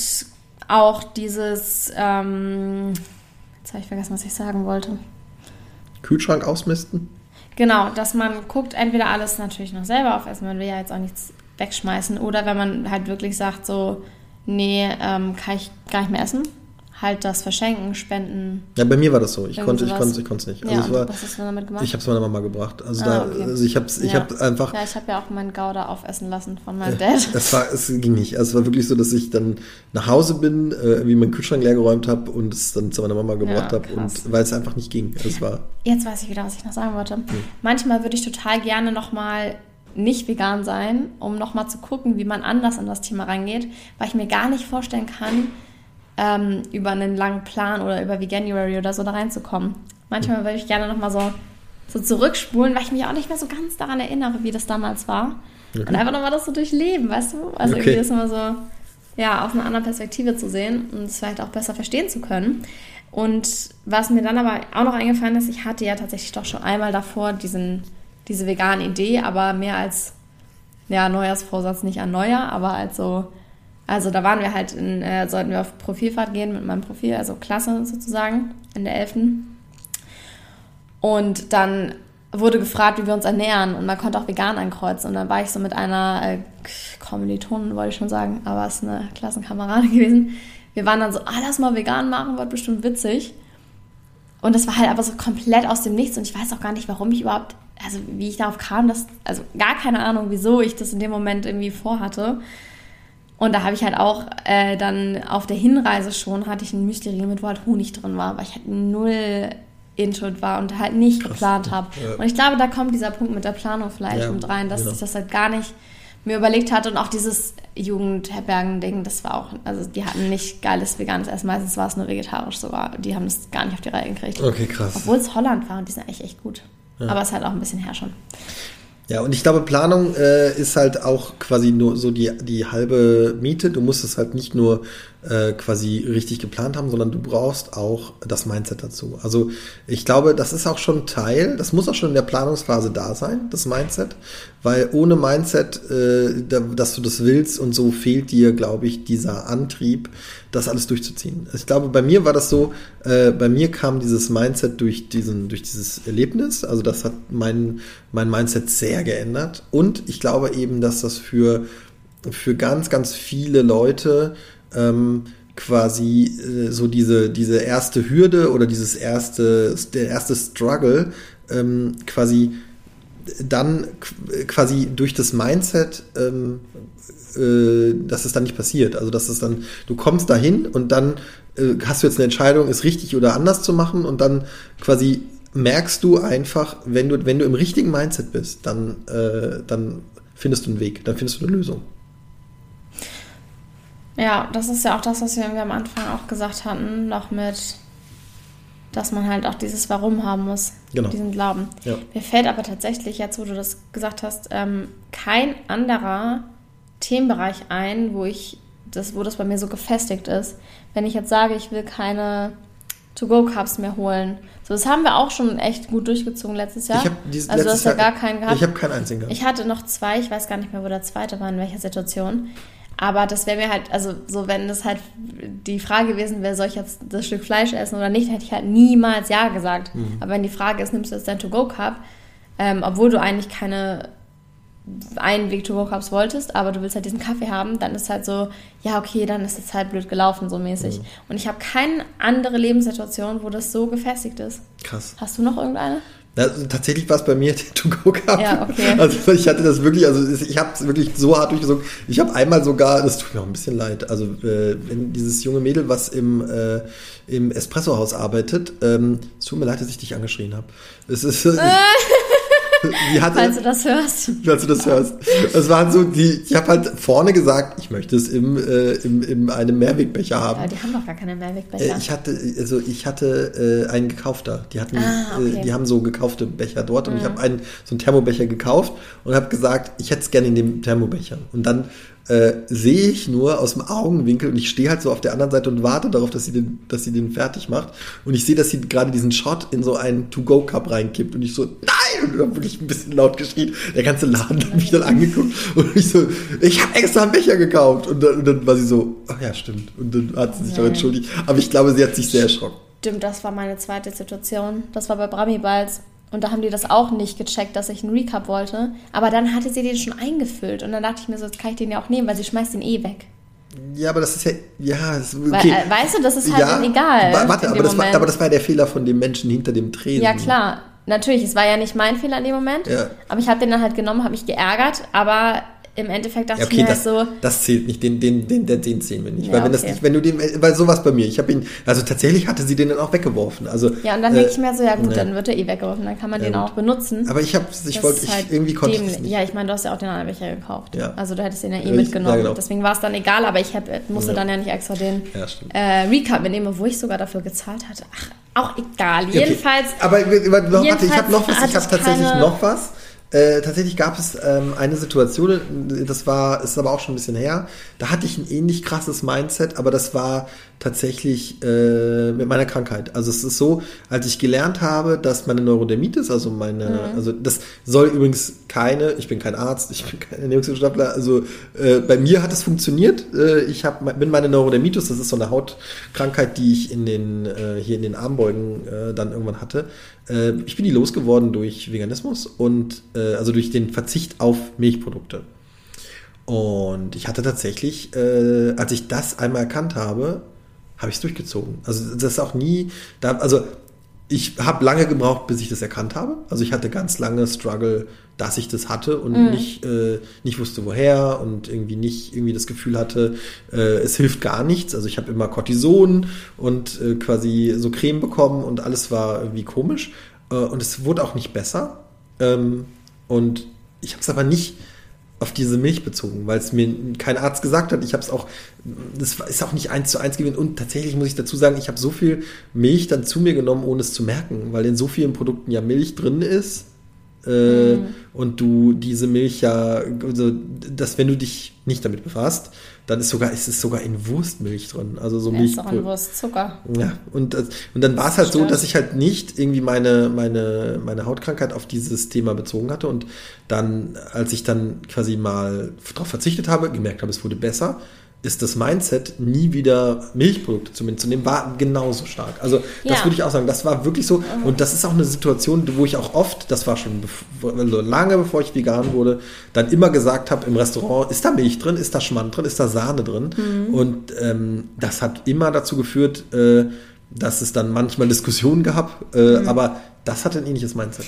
auch dieses, ähm, jetzt habe ich vergessen, was ich sagen wollte. Kühlschrank ausmisten? Genau, dass man guckt, entweder alles natürlich noch selber aufessen, man will ja jetzt auch nichts wegschmeißen, oder wenn man halt wirklich sagt, so, nee, ähm, kann ich gar nicht mehr essen. Halt das verschenken, spenden. Ja, bei mir war das so. Ich konnte, ich konnte, ich konnte es nicht. Also ja, es war, was hast du damit gemacht? Ich habe es meiner Mama gebracht. Also ah, da, okay. also ich habe, ich ja. habe einfach. Ja, ich habe ja auch meinen Gouda aufessen lassen von meinem Dad. Das war, es ging nicht. Also es war wirklich so, dass ich dann nach Hause bin, äh, wie meinen Kühlschrank leer geräumt habe und es dann zu meiner Mama gebracht ja, habe und weil es einfach nicht ging. Also es war. Jetzt weiß ich wieder, was ich noch sagen wollte. Hm. Manchmal würde ich total gerne noch mal nicht vegan sein, um nochmal zu gucken, wie man anders an das Thema rangeht, weil ich mir gar nicht vorstellen kann, ähm, über einen langen Plan oder über Veganuary oder so da reinzukommen. Manchmal würde ich gerne nochmal so, so zurückspulen, weil ich mich auch nicht mehr so ganz daran erinnere, wie das damals war. Okay. Und einfach nochmal das so durchleben, weißt du? Also okay. irgendwie das immer so, ja, aus einer anderen Perspektive zu sehen und es vielleicht auch besser verstehen zu können. Und was mir dann aber auch noch eingefallen ist, ich hatte ja tatsächlich doch schon einmal davor diesen diese vegane Idee, aber mehr als ja, Neujahrsvorsatz nicht an Neujahr, aber als so, also da waren wir halt in, äh, sollten wir auf Profilfahrt gehen mit meinem Profil, also Klasse sozusagen, in der 11. Und dann wurde gefragt, wie wir uns ernähren und man konnte auch vegan ankreuzen und dann war ich so mit einer äh, Kommilitonin, wollte ich schon sagen, aber es ist eine Klassenkameradin gewesen. Wir waren dann so, ah, lass mal vegan machen, wird bestimmt witzig. Und das war halt aber so komplett aus dem Nichts und ich weiß auch gar nicht, warum ich überhaupt also wie ich darauf kam, dass, also gar keine Ahnung, wieso ich das in dem Moment irgendwie vorhatte. Und da habe ich halt auch äh, dann auf der Hinreise schon, hatte ich ein Mystery mit, wo halt Honig drin war, weil ich halt null Intuit war und halt nicht Krass. geplant habe. Ja. Und ich glaube, da kommt dieser Punkt mit der Planung vielleicht ja, mit rein, dass genau. ich das halt gar nicht mir überlegt hatte und auch dieses Jugendherbergen-Ding, das war auch, also die hatten nicht geiles veganes Essen, meistens war es nur vegetarisch sogar. Die haben das gar nicht auf die Reihe gekriegt. Okay, krass. Obwohl es Holland war und die sind eigentlich echt gut. Ja. Aber es ist halt auch ein bisschen her schon. Ja, und ich glaube, Planung äh, ist halt auch quasi nur so die, die halbe Miete. Du musst es halt nicht nur äh, quasi richtig geplant haben, sondern du brauchst auch das Mindset dazu. Also ich glaube, das ist auch schon Teil, das muss auch schon in der Planungsphase da sein, das Mindset, weil ohne Mindset, äh, da, dass du das willst und so fehlt dir, glaube ich, dieser Antrieb, das alles durchzuziehen. Ich glaube, bei mir war das so, äh, bei mir kam dieses Mindset durch, diesen, durch dieses Erlebnis, also das hat mein, mein Mindset sehr geändert und ich glaube eben, dass das für, für ganz, ganz viele Leute ähm, quasi äh, so diese, diese erste Hürde oder dieses erste, der erste Struggle ähm, quasi dann quasi durch das Mindset ähm, äh, dass es dann nicht passiert. Also dass es dann, du kommst dahin und dann äh, hast du jetzt eine Entscheidung, es richtig oder anders zu machen und dann quasi merkst du einfach, wenn du, wenn du im richtigen Mindset bist, dann, äh, dann findest du einen Weg, dann findest du eine Lösung. Ja, das ist ja auch das, was wir am Anfang auch gesagt hatten, noch mit, dass man halt auch dieses Warum haben muss, genau. diesen Glauben. Ja. Mir fällt aber tatsächlich, jetzt wo du das gesagt hast, ähm, kein anderer Themenbereich ein, wo ich das, wo das bei mir so gefestigt ist. Wenn ich jetzt sage, ich will keine To-Go-Cups mehr holen. So, das haben wir auch schon echt gut durchgezogen letztes Jahr. Ich dieses also du hast ja gar keinen gehabt. Ich habe keinen einzigen gehabt. Ich hatte noch zwei, ich weiß gar nicht mehr, wo der zweite war, in welcher Situation. Aber das wäre mir halt, also so wenn das halt die Frage gewesen wäre, soll ich jetzt das Stück Fleisch essen oder nicht, hätte ich halt niemals Ja gesagt. Mhm. Aber wenn die Frage ist, nimmst du jetzt dein To-Go-Cup, ähm, obwohl du eigentlich keine einen Weg to go cups wolltest, aber du willst halt diesen Kaffee haben, dann ist halt so, ja, okay, dann ist es halt blöd gelaufen, so mäßig. Mhm. Und ich habe keine andere Lebenssituation, wo das so gefestigt ist. Krass. Hast du noch irgendeine? Also, tatsächlich war es bei mir der To-Go-Cup. Ja, okay. Also ich hatte das wirklich, also ich habe es wirklich so hart durchgesogen. Ich habe einmal sogar, das tut mir auch ein bisschen leid, also äh, wenn dieses junge Mädel, was im, äh, im Espresso-Haus arbeitet, ähm, es tut mir leid, dass ich dich angeschrien habe. Es ist... Äh, hatte, falls du das hörst. Falls du das hörst. Es waren so, die, ich habe halt vorne gesagt, ich möchte es im, äh, im, im einem Mehrwegbecher haben. Ja, die haben doch gar keine Mehrwegbecher. Äh, ich hatte, also ich hatte äh, einen gekaufter. Die hatten, ah, okay. äh, die haben so gekaufte Becher dort und mhm. ich habe einen so einen Thermobecher gekauft und habe gesagt, ich hätte es gerne in dem Thermobecher. Und dann äh, sehe ich nur aus dem Augenwinkel und ich stehe halt so auf der anderen Seite und warte darauf, dass sie den, dass sie den fertig macht. Und ich sehe, dass sie gerade diesen Shot in so einen To-Go-Cup reinkippt und ich so, nein! Und habe wirklich ein bisschen laut geschrien. Der ganze Laden hat mich dann angeguckt und ich so, ich habe extra einen Becher gekauft. Und dann, und dann war sie so, ach ja, stimmt. Und dann hat sie sich auch entschuldigt. Aber ich glaube, sie hat sich sehr erschrocken. Stimmt, das war meine zweite Situation. Das war bei Brami Balz. Und da haben die das auch nicht gecheckt, dass ich einen Recap wollte. Aber dann hatte sie den schon eingefüllt. Und dann dachte ich mir so, jetzt kann ich den ja auch nehmen, weil sie schmeißt den eh weg. Ja, aber das ist ja, ja, okay. Weil, äh, weißt du, das ist halt ja, egal. Warte, aber das, war, aber das war der Fehler von dem Menschen hinter dem Tresen. Ja, klar. Natürlich, es war ja nicht mein Fehler in dem Moment. Ja. Aber ich habe den dann halt genommen, habe mich geärgert. Aber im Endeffekt dachte okay, ich mir das, halt so. Das zählt nicht, den, den, den, den, zählen wir nicht. Ja, weil wenn okay. das nicht, wenn du den, weil sowas bei mir, ich habe ihn, also tatsächlich hatte sie den dann auch weggeworfen. Also, ja, und dann äh, denke ich mir so, ja gut, ne. dann wird er eh weggeworfen, dann kann man ja, den auch benutzen. Aber ich habe, ich wollte, halt irgendwie konnte dem, ich nicht. Ja, ich meine, du hast ja auch den anderen Becher gekauft. Ja. Also du hättest den ja eh mitgenommen. Ja, genau. Deswegen war es dann egal, aber ich hab, musste dann ja nicht extra den äh, Recap mitnehmen, wo ich sogar dafür gezahlt hatte. Ach, auch egal. Jedenfalls. Okay. Aber, warte, ich habe noch was, ich habe tatsächlich noch was. Äh, tatsächlich gab es ähm, eine Situation, das war, ist aber auch schon ein bisschen her, da hatte ich ein ähnlich krasses Mindset, aber das war tatsächlich äh, mit meiner Krankheit. Also es ist so, als ich gelernt habe, dass meine Neurodermitis, also meine, mhm. also das soll übrigens keine, ich bin kein Arzt, ich bin kein Ernährungswissenschaftler, also äh, bei mir hat es funktioniert. Äh, ich hab, bin meine Neurodermitis, das ist so eine Hautkrankheit, die ich in den, äh, hier in den Armbeugen äh, dann irgendwann hatte. Äh, ich bin die losgeworden durch Veganismus und äh, also durch den Verzicht auf Milchprodukte. Und ich hatte tatsächlich, äh, als ich das einmal erkannt habe, habe ich es durchgezogen. Also das ist auch nie, da, also ich habe lange gebraucht, bis ich das erkannt habe. Also ich hatte ganz lange Struggle, dass ich das hatte und mm. nicht, äh, nicht wusste, woher und irgendwie nicht irgendwie das Gefühl hatte, äh, es hilft gar nichts. Also ich habe immer Cortison und äh, quasi so Creme bekommen und alles war irgendwie komisch. Äh, und es wurde auch nicht besser. Ähm, und ich habe es aber nicht auf diese Milch bezogen, weil es mir kein Arzt gesagt hat. Ich habe es auch, das ist auch nicht eins zu eins gewesen. Und tatsächlich muss ich dazu sagen, ich habe so viel Milch dann zu mir genommen, ohne es zu merken, weil in so vielen Produkten ja Milch drin ist. Äh, mhm. Und du diese Milch ja, also, dass wenn du dich nicht damit befasst, dann ist sogar, ist es sogar in Wurstmilch drin. Also so ja, Milch. Ist auch in Wurstzucker. Ja, und, und dann war es halt so, dass ich halt nicht irgendwie meine, meine, meine Hautkrankheit auf dieses Thema bezogen hatte. Und dann, als ich dann quasi mal darauf verzichtet habe, gemerkt habe, es wurde besser, ist das Mindset, nie wieder Milchprodukte zumindest zu nehmen, war genauso stark. Also das ja. würde ich auch sagen, das war wirklich so. Und das ist auch eine Situation, wo ich auch oft, das war schon bevor, also lange bevor ich vegan wurde, dann immer gesagt habe im Restaurant, ist da Milch drin, ist da Schmand drin, ist da Sahne drin? Mhm. Und ähm, das hat immer dazu geführt, äh, dass es dann manchmal Diskussionen gab, äh, mhm. aber das hatte ein ähnliches Mindset.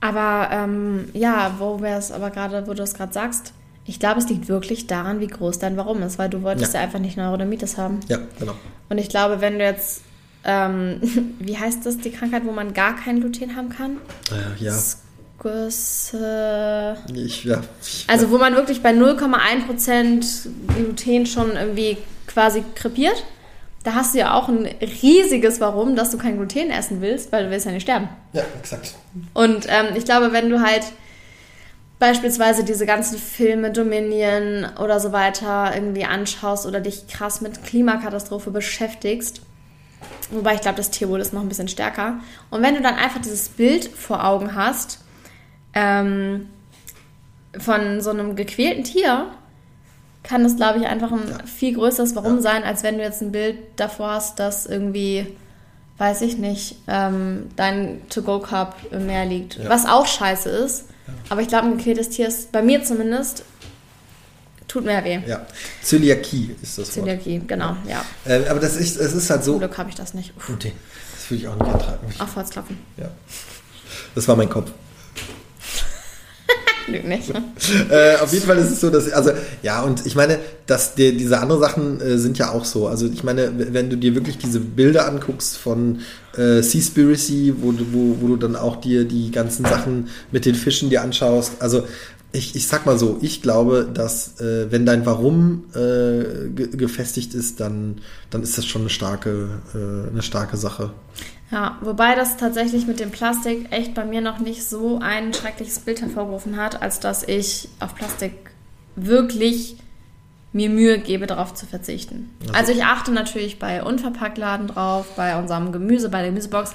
Aber ähm, ja, wo wäre es aber gerade, wo du es gerade sagst, ich glaube, es liegt wirklich daran, wie groß dein Warum ist, weil du wolltest ja, ja einfach nicht Neurodermitis haben. Ja, genau. Und ich glaube, wenn du jetzt, ähm, wie heißt das, die Krankheit, wo man gar kein Gluten haben kann? Äh, ja. Skus, äh, ich, ja. Also wo man wirklich bei 0,1% Gluten schon irgendwie quasi krepiert. Da hast du ja auch ein riesiges Warum, dass du kein Gluten essen willst, weil du willst ja nicht sterben. Ja, exakt. Und ähm, ich glaube, wenn du halt beispielsweise diese ganzen Filme, Dominion oder so weiter irgendwie anschaust oder dich krass mit Klimakatastrophe beschäftigst. Wobei ich glaube, das Tierwohl ist noch ein bisschen stärker. Und wenn du dann einfach dieses Bild vor Augen hast ähm, von so einem gequälten Tier, kann das, glaube ich, einfach ein ja. viel größeres Warum ja. sein, als wenn du jetzt ein Bild davor hast, dass irgendwie, weiß ich nicht, ähm, dein To-Go-Cup im Meer liegt. Ja. Was auch scheiße ist. Aber ich glaube, ein gequältes Tier ist, bei mir zumindest, tut mehr weh. Ja. Zöliakie ist das Zöliakie, Wort. genau, ja. Äh, aber das ist, es ist halt so. Zum Glück habe ich das nicht. Okay. Das würde ich auch nicht ertragen. Auf Holzklopfen. Ja. Das war mein Kopf. Lüg nicht. äh, auf jeden Fall ist es so, dass, also, ja, und ich meine, dass die, diese anderen Sachen äh, sind ja auch so. Also, ich meine, wenn du dir wirklich diese Bilder anguckst von äh, Seaspiracy, wo du, wo, wo du dann auch dir die ganzen Sachen mit den Fischen dir anschaust, also, ich, ich sag mal so, ich glaube, dass äh, wenn dein Warum äh, ge gefestigt ist, dann, dann ist das schon eine starke, äh, eine starke Sache. Ja, wobei das tatsächlich mit dem Plastik echt bei mir noch nicht so ein schreckliches Bild hervorgerufen hat, als dass ich auf Plastik wirklich mir Mühe gebe, darauf zu verzichten. Also, also ich achte natürlich bei Unverpacktladen drauf, bei unserem Gemüse, bei der Gemüsebox.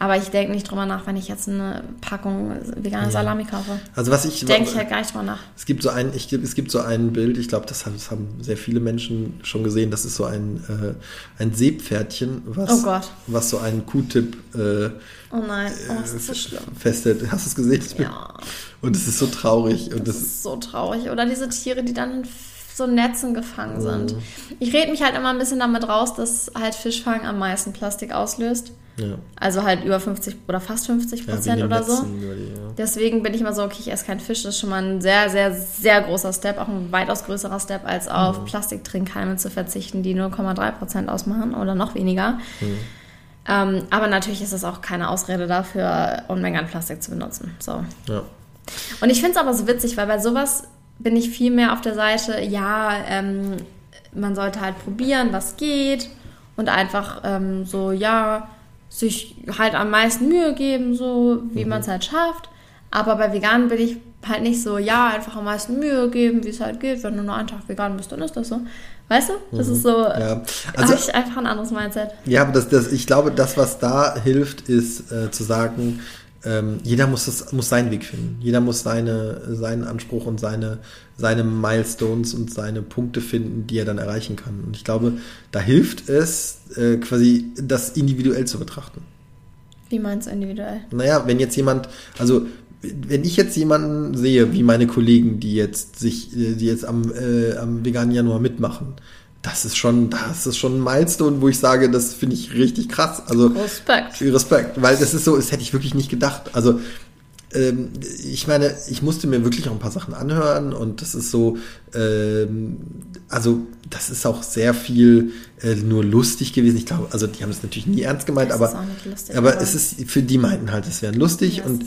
Aber ich denke nicht drüber nach, wenn ich jetzt eine Packung vegane ja. Salami kaufe. Also was ich denke ich halt gar nicht drüber nach. Es gibt so ein, ich, es gibt so ein Bild, ich glaube, das, das, haben sehr viele Menschen schon gesehen. Das ist so ein, äh, ein Seepferdchen, was, oh was so einen Q-Tip äh, Oh nein, oh, ist so schlimm. Festhält. Hast du es gesehen? Ja. Und es ist so traurig. Und das, das ist so traurig. Oder diese Tiere, die dann in so Netzen gefangen sind. Mhm. Ich rede mich halt immer ein bisschen damit raus, dass halt Fischfang am meisten Plastik auslöst. Ja. Also halt über 50 oder fast 50 Prozent ja, oder so. Die. Deswegen bin ich immer so, okay, ich esse keinen Fisch. Das ist schon mal ein sehr, sehr, sehr großer Step, auch ein weitaus größerer Step, als auf mhm. Plastiktrinkhalme zu verzichten, die 0,3 Prozent ausmachen oder noch weniger. Mhm. Ähm, aber natürlich ist es auch keine Ausrede dafür, Unmengen an Plastik zu benutzen. So. Ja. Und ich finde es aber so witzig, weil bei sowas bin ich viel mehr auf der Seite, ja, ähm, man sollte halt probieren, was geht und einfach ähm, so, ja, sich halt am meisten Mühe geben, so wie mhm. man es halt schafft. Aber bei Veganen bin ich halt nicht so, ja, einfach am meisten Mühe geben, wie es halt geht. Wenn du nur einen Tag vegan bist, dann ist das so. Weißt du? Das mhm. ist so, ja. also, habe ich einfach ein anderes Mindset. Ja, aber das, das, ich glaube, das, was da hilft, ist äh, zu sagen, ähm, jeder muss, das, muss seinen Weg finden. Jeder muss seine, seinen Anspruch und seine, seine Milestones und seine Punkte finden, die er dann erreichen kann. Und ich glaube, da hilft es, äh, quasi das individuell zu betrachten. Wie meinst du individuell? Naja, wenn jetzt jemand, also wenn ich jetzt jemanden sehe, wie meine Kollegen, die jetzt sich, äh, die jetzt am, äh, am veganen Januar mitmachen, das ist schon, das ist schon ein Milestone, wo ich sage, das finde ich richtig krass. Also Respekt. Respekt, weil das ist so, das hätte ich wirklich nicht gedacht. Also ähm, ich meine, ich musste mir wirklich auch ein paar Sachen anhören und das ist so, ähm, also das ist auch sehr viel äh, nur lustig gewesen. Ich glaube, also die haben es natürlich nie ernst gemeint, das aber, lustig, aber, aber, es ist für die meinten halt, es wäre lustig ja, und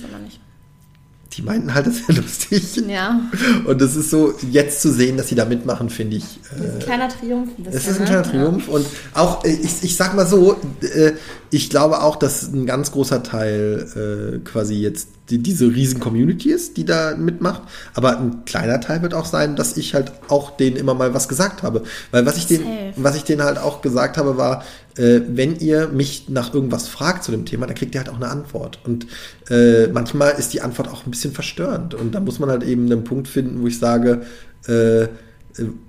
die meinten halt, das wäre lustig. Ja. Und es ist so, jetzt zu sehen, dass sie da mitmachen, finde ich. Äh, ein kleiner Triumph. Es ist ein kleiner ne? Triumph. Und auch, äh, ich, ich sag mal so, äh, ich glaube auch, dass ein ganz großer Teil äh, quasi jetzt die, diese riesen Community ist, die da mitmacht. Aber ein kleiner Teil wird auch sein, dass ich halt auch denen immer mal was gesagt habe. Weil was ich denen, was ich denen halt auch gesagt habe, war, äh, wenn ihr mich nach irgendwas fragt zu dem Thema, dann kriegt ihr halt auch eine Antwort. Und äh, manchmal ist die Antwort auch ein bisschen verstörend. Und da muss man halt eben einen Punkt finden, wo ich sage, äh,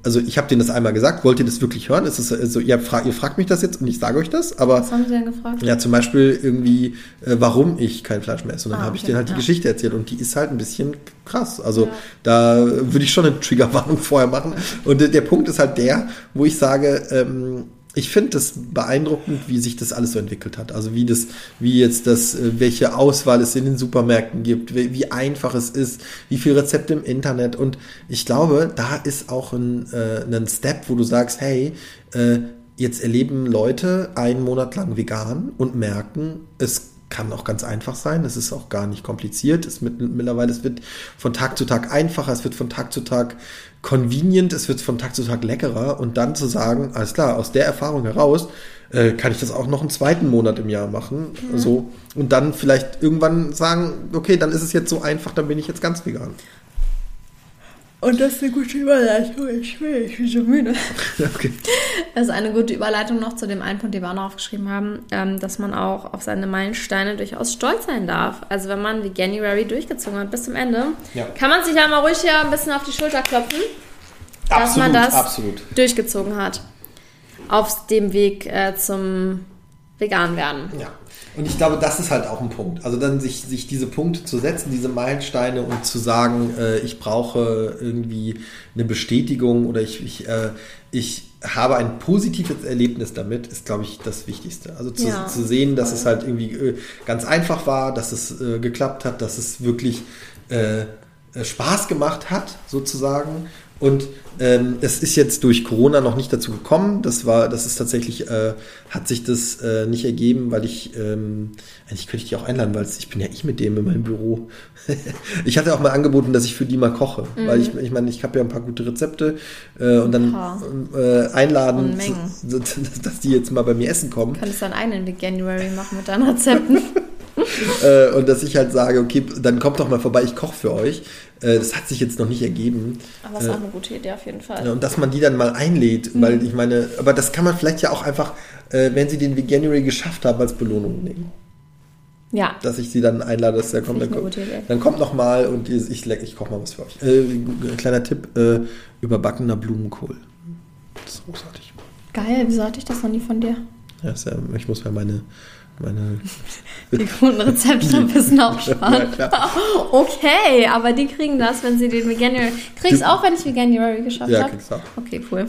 also ich habe denen das einmal gesagt, wollt ihr das wirklich hören? Ist es also, ihr, fragt, ihr fragt mich das jetzt und ich sage euch das, aber. Was haben sie denn gefragt? Ja, zum Beispiel irgendwie, äh, warum ich kein Fleisch mehr esse. Und dann ah, habe ich denen halt ja. die Geschichte erzählt und die ist halt ein bisschen krass. Also ja. da würde ich schon eine Triggerwarnung vorher machen. Und der Punkt ist halt der, wo ich sage, ähm, ich finde das beeindruckend, wie sich das alles so entwickelt hat. Also wie das, wie jetzt das, äh, welche Auswahl es in den Supermärkten gibt, wie, wie einfach es ist, wie viel Rezepte im Internet. Und ich glaube, da ist auch ein, äh, ein Step, wo du sagst, hey, äh, jetzt erleben Leute einen Monat lang vegan und merken, es kann auch ganz einfach sein. Es ist auch gar nicht kompliziert. Es mit, mittlerweile es wird von Tag zu Tag einfacher. Es wird von Tag zu Tag convenient, es wird von Tag zu Tag leckerer und dann zu sagen, alles klar, aus der Erfahrung heraus äh, kann ich das auch noch einen zweiten Monat im Jahr machen. Mhm. So, und dann vielleicht irgendwann sagen, okay, dann ist es jetzt so einfach, dann bin ich jetzt ganz vegan. Und das ist eine gute Überleitung. Ich will, ich bin so müde. okay. Das ist eine gute Überleitung noch zu dem einen Punkt, den wir auch noch aufgeschrieben haben, ähm, dass man auch auf seine Meilensteine durchaus stolz sein darf. Also wenn man wie January durchgezogen hat bis zum Ende, ja. kann man sich ja mal ruhig hier ein bisschen auf die Schulter klopfen, absolut, dass man das absolut. durchgezogen hat. Auf dem Weg äh, zum vegan werden. Ja. Und ich glaube, das ist halt auch ein Punkt. Also dann sich, sich diese Punkte zu setzen, diese Meilensteine und zu sagen, äh, ich brauche irgendwie eine Bestätigung oder ich, ich, äh, ich habe ein positives Erlebnis damit, ist, glaube ich, das Wichtigste. Also zu, ja. zu sehen, dass es halt irgendwie äh, ganz einfach war, dass es äh, geklappt hat, dass es wirklich äh, Spaß gemacht hat, sozusagen. Und ähm, es ist jetzt durch Corona noch nicht dazu gekommen. Das war, das ist tatsächlich, äh, hat sich das äh, nicht ergeben, weil ich, ähm, eigentlich könnte ich die auch einladen, weil ich bin ja ich mit dem in meinem Büro. ich hatte auch mal angeboten, dass ich für die mal koche, mhm. weil ich, ich meine, ich habe ja ein paar gute Rezepte äh, und dann äh, einladen, dass die jetzt mal bei mir essen kommen. Könntest dann einen in January machen mit deinen Rezepten. äh, und dass ich halt sage, okay, dann kommt doch mal vorbei, ich koche für euch. Äh, das hat sich jetzt noch nicht ergeben. Aber das ist auch eine gute Idee auf jeden Fall. und dass man die dann mal einlädt, mhm. weil ich meine, aber das kann man vielleicht ja auch einfach, äh, wenn sie den Veganuary geschafft haben, als Belohnung nehmen. Ja. Dass ich sie dann einlade, dass der kommt. Dann, kommt dann kommt noch mal und ich, ich, ich koche mal was für euch. Äh, kleiner Tipp, äh, überbackener Blumenkohl. Das ist großartig. Geil, wieso hatte ich das noch nie von dir? Ja, ja ich muss ja meine meine. Die guten Rezepte ein bisschen aufsparen. Ja, okay, aber die kriegen das, wenn sie den Veganuary. Kriegst du auch, wenn ich Veganuary geschafft habe? Ja, kriegst du auch. Okay, cool.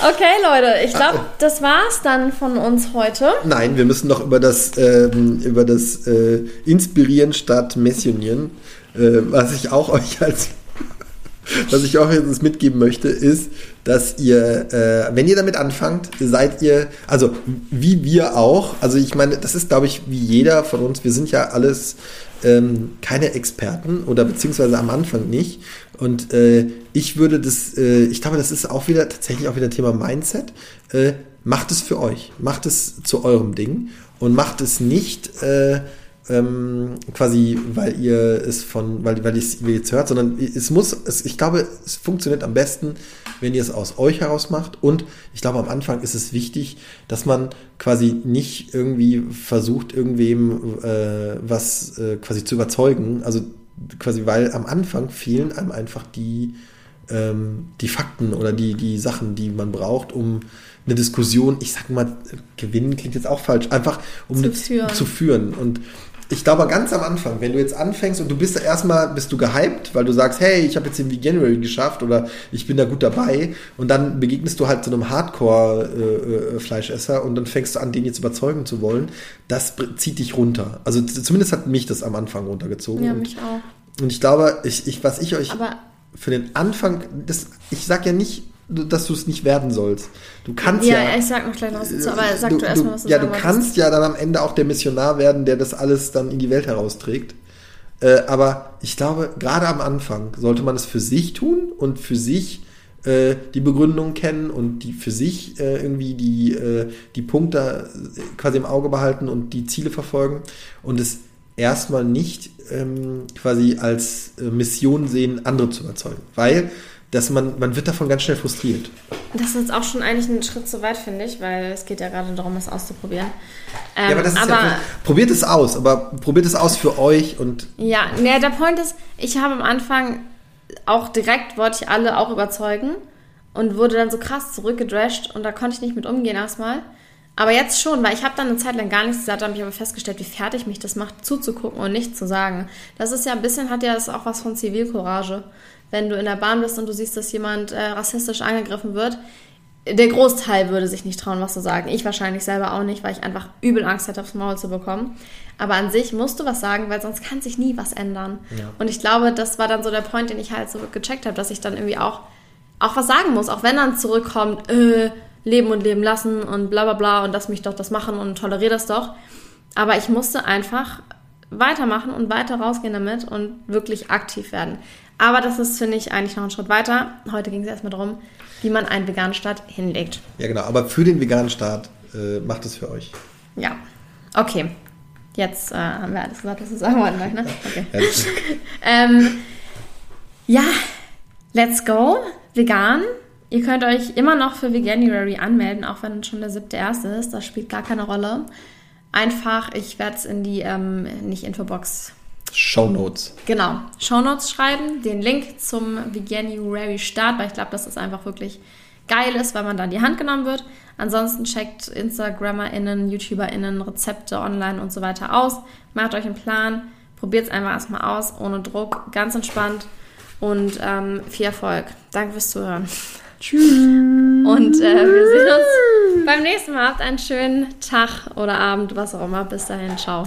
okay, Leute, ich glaube, das war's dann von uns heute. Nein, wir müssen noch über das, ähm, über das äh, Inspirieren statt Missionieren, äh, was ich auch euch als was ich auch jetzt mitgeben möchte, ist, dass ihr, äh, wenn ihr damit anfangt, seid ihr, also wie wir auch, also ich meine, das ist, glaube ich, wie jeder von uns, wir sind ja alles ähm, keine Experten oder beziehungsweise am Anfang nicht. Und äh, ich würde das, äh, ich glaube, das ist auch wieder tatsächlich auch wieder Thema Mindset. Äh, macht es für euch, macht es zu eurem Ding und macht es nicht äh, ähm, quasi, weil ihr es von, weil, weil ihr es jetzt hört, sondern es muss, es, ich glaube, es funktioniert am besten, wenn ihr es aus euch heraus macht. Und ich glaube, am Anfang ist es wichtig, dass man quasi nicht irgendwie versucht, irgendwem äh, was äh, quasi zu überzeugen. Also quasi, weil am Anfang fehlen einem einfach die, ähm, die Fakten oder die, die Sachen, die man braucht, um eine Diskussion, ich sag mal, gewinnen klingt jetzt auch falsch, einfach um zu, führen. zu führen. Und ich glaube, ganz am Anfang, wenn du jetzt anfängst und du bist erstmal, bist du gehypt, weil du sagst, hey, ich habe jetzt den Veganuary geschafft oder ich bin da gut dabei und dann begegnest du halt zu einem Hardcore-Fleischesser äh, äh, und dann fängst du an, den jetzt überzeugen zu wollen, das zieht dich runter. Also zumindest hat mich das am Anfang runtergezogen. Ja, mich auch. Und ich glaube, ich, ich, was ich euch Aber für den Anfang, das, ich sag ja nicht, dass du es nicht werden sollst. Du kannst ja. Ja, ich sag noch gleich noch was dazu, aber sag du, du erstmal, was du Ja, du kannst ja dann am Ende auch der Missionar werden, der das alles dann in die Welt herausträgt. Äh, aber ich glaube, gerade am Anfang sollte man es für sich tun und für sich äh, die Begründung kennen und die für sich äh, irgendwie die, äh, die Punkte quasi im Auge behalten und die Ziele verfolgen und es erstmal nicht ähm, quasi als äh, Mission sehen, andere zu überzeugen. Weil dass man, man wird davon ganz schnell frustriert. Das ist jetzt auch schon eigentlich ein Schritt zu weit, finde ich, weil es geht ja gerade darum, es auszuprobieren. Ähm, ja, aber das ist aber, ja, probiert es aus, aber probiert es aus für euch und. Ja, ne, der Point ist, ich habe am Anfang auch direkt, wollte ich alle auch überzeugen und wurde dann so krass zurückgedrasht und da konnte ich nicht mit umgehen erstmal. Aber jetzt schon, weil ich habe dann eine Zeit lang gar nichts gesagt, habe ich aber festgestellt, wie fertig mich das macht, zuzugucken und nichts zu sagen. Das ist ja ein bisschen, hat ja das auch was von Zivilcourage wenn du in der Bahn bist und du siehst, dass jemand äh, rassistisch angegriffen wird, der Großteil würde sich nicht trauen, was zu sagen. Ich wahrscheinlich selber auch nicht, weil ich einfach übel Angst hätte, aufs Maul zu bekommen. Aber an sich musst du was sagen, weil sonst kann sich nie was ändern. Ja. Und ich glaube, das war dann so der Point, den ich halt so gecheckt habe, dass ich dann irgendwie auch, auch was sagen muss. Auch wenn dann zurückkommt, äh, leben und leben lassen und bla bla bla und lass mich doch das machen und toleriere das doch. Aber ich musste einfach weitermachen und weiter rausgehen damit und wirklich aktiv werden. Aber das ist, finde ich, eigentlich noch ein Schritt weiter. Heute ging es erstmal darum, wie man einen veganen Start hinlegt. Ja, genau. Aber für den veganen Start äh, macht es für euch. Ja. Okay. Jetzt äh, haben wir alles gesagt, was wir sagen wollten. Ne? Okay. ähm, ja, let's go. Vegan. Ihr könnt euch immer noch für Veganuary anmelden, auch wenn schon der siebte erste ist. Das spielt gar keine Rolle. Einfach, ich werde es in die, ähm, nicht Infobox Show Notes. Genau, Show Notes schreiben, den Link zum Veganuary Start, weil ich glaube, das ist einfach wirklich geil ist, weil man da in die Hand genommen wird. Ansonsten checkt InstagrammerInnen, YouTuberInnen, Rezepte online und so weiter aus. Macht euch einen Plan, probiert es einfach erstmal aus, ohne Druck, ganz entspannt und ähm, viel Erfolg. Danke fürs Zuhören. Tschüss. Und äh, wir sehen uns beim nächsten Mal. Habt einen schönen Tag oder Abend, was auch immer. Bis dahin, ciao.